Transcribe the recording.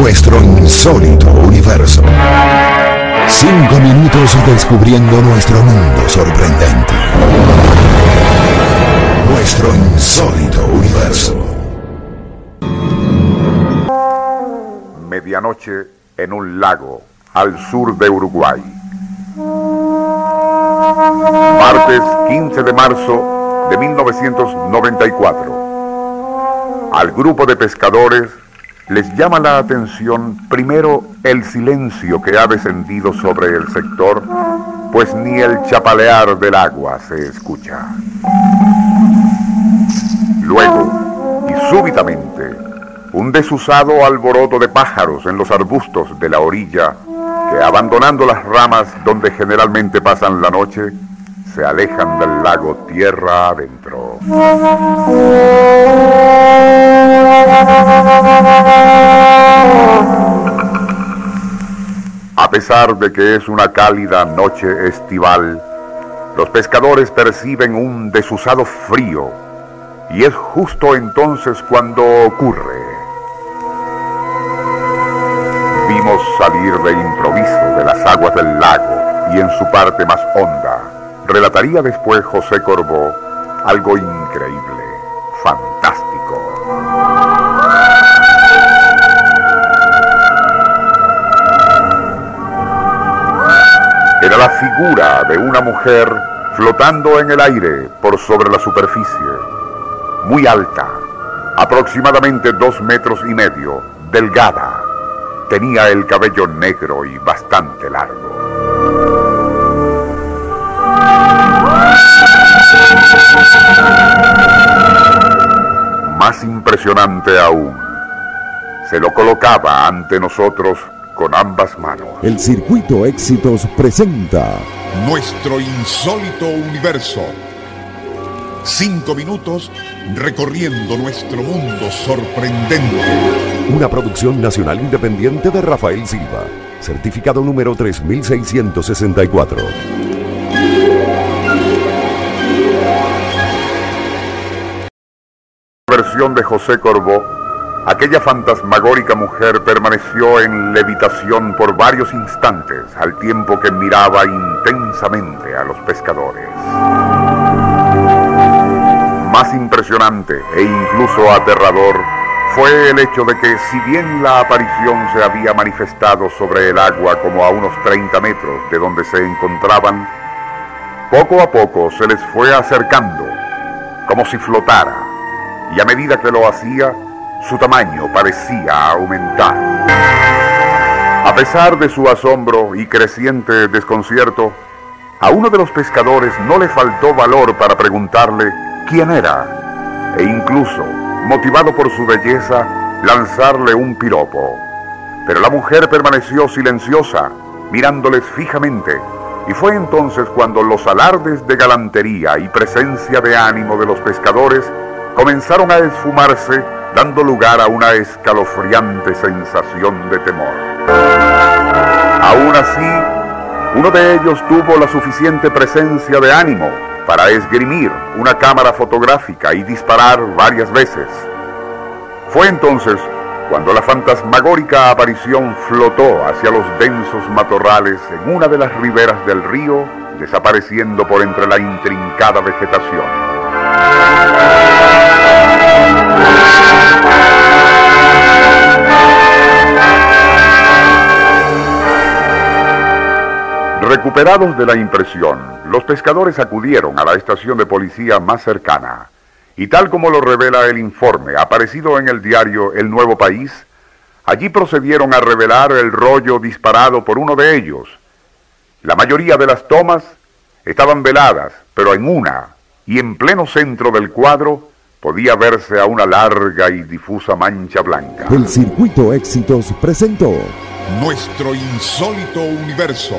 Nuestro insólito universo. Cinco minutos descubriendo nuestro mundo sorprendente. Nuestro insólito universo. Medianoche en un lago al sur de Uruguay. Martes 15 de marzo de 1994. Al grupo de pescadores les llama la atención primero el silencio que ha descendido sobre el sector, pues ni el chapalear del agua se escucha. Luego, y súbitamente, un desusado alboroto de pájaros en los arbustos de la orilla, que abandonando las ramas donde generalmente pasan la noche, se alejan del lago tierra adentro. Pesar de que es una cálida noche estival, los pescadores perciben un desusado frío y es justo entonces cuando ocurre. Vimos salir de improviso de las aguas del lago y en su parte más honda, relataría después José Corbó algo increíble, fantástico. La figura de una mujer flotando en el aire por sobre la superficie, muy alta, aproximadamente dos metros y medio, delgada. Tenía el cabello negro y bastante largo. Más impresionante aún, se lo colocaba ante nosotros con ambas manos. El Circuito Éxitos presenta Nuestro insólito universo. Cinco minutos recorriendo nuestro mundo sorprendente. una producción nacional independiente de Rafael Silva, certificado número 3664. versión de José Corbó, aquella fantasmagórica mujer permaneció en levitación por varios instantes al tiempo que miraba intensamente a los pescadores. Más impresionante e incluso aterrador fue el hecho de que si bien la aparición se había manifestado sobre el agua como a unos 30 metros de donde se encontraban, poco a poco se les fue acercando, como si flotara, y a medida que lo hacía, su tamaño parecía aumentar. A pesar de su asombro y creciente desconcierto, a uno de los pescadores no le faltó valor para preguntarle quién era, e incluso, motivado por su belleza, lanzarle un piropo. Pero la mujer permaneció silenciosa, mirándoles fijamente, y fue entonces cuando los alardes de galantería y presencia de ánimo de los pescadores comenzaron a esfumarse, dando lugar a una escalofriante sensación de temor. Aún así, uno de ellos tuvo la suficiente presencia de ánimo para esgrimir una cámara fotográfica y disparar varias veces. Fue entonces cuando la fantasmagórica aparición flotó hacia los densos matorrales en una de las riberas del río, desapareciendo por entre la intrincada vegetación. Recuperados de la impresión, los pescadores acudieron a la estación de policía más cercana y tal como lo revela el informe aparecido en el diario El Nuevo País, allí procedieron a revelar el rollo disparado por uno de ellos. La mayoría de las tomas estaban veladas, pero en una y en pleno centro del cuadro podía verse a una larga y difusa mancha blanca. El Circuito Éxitos presentó Nuestro insólito universo.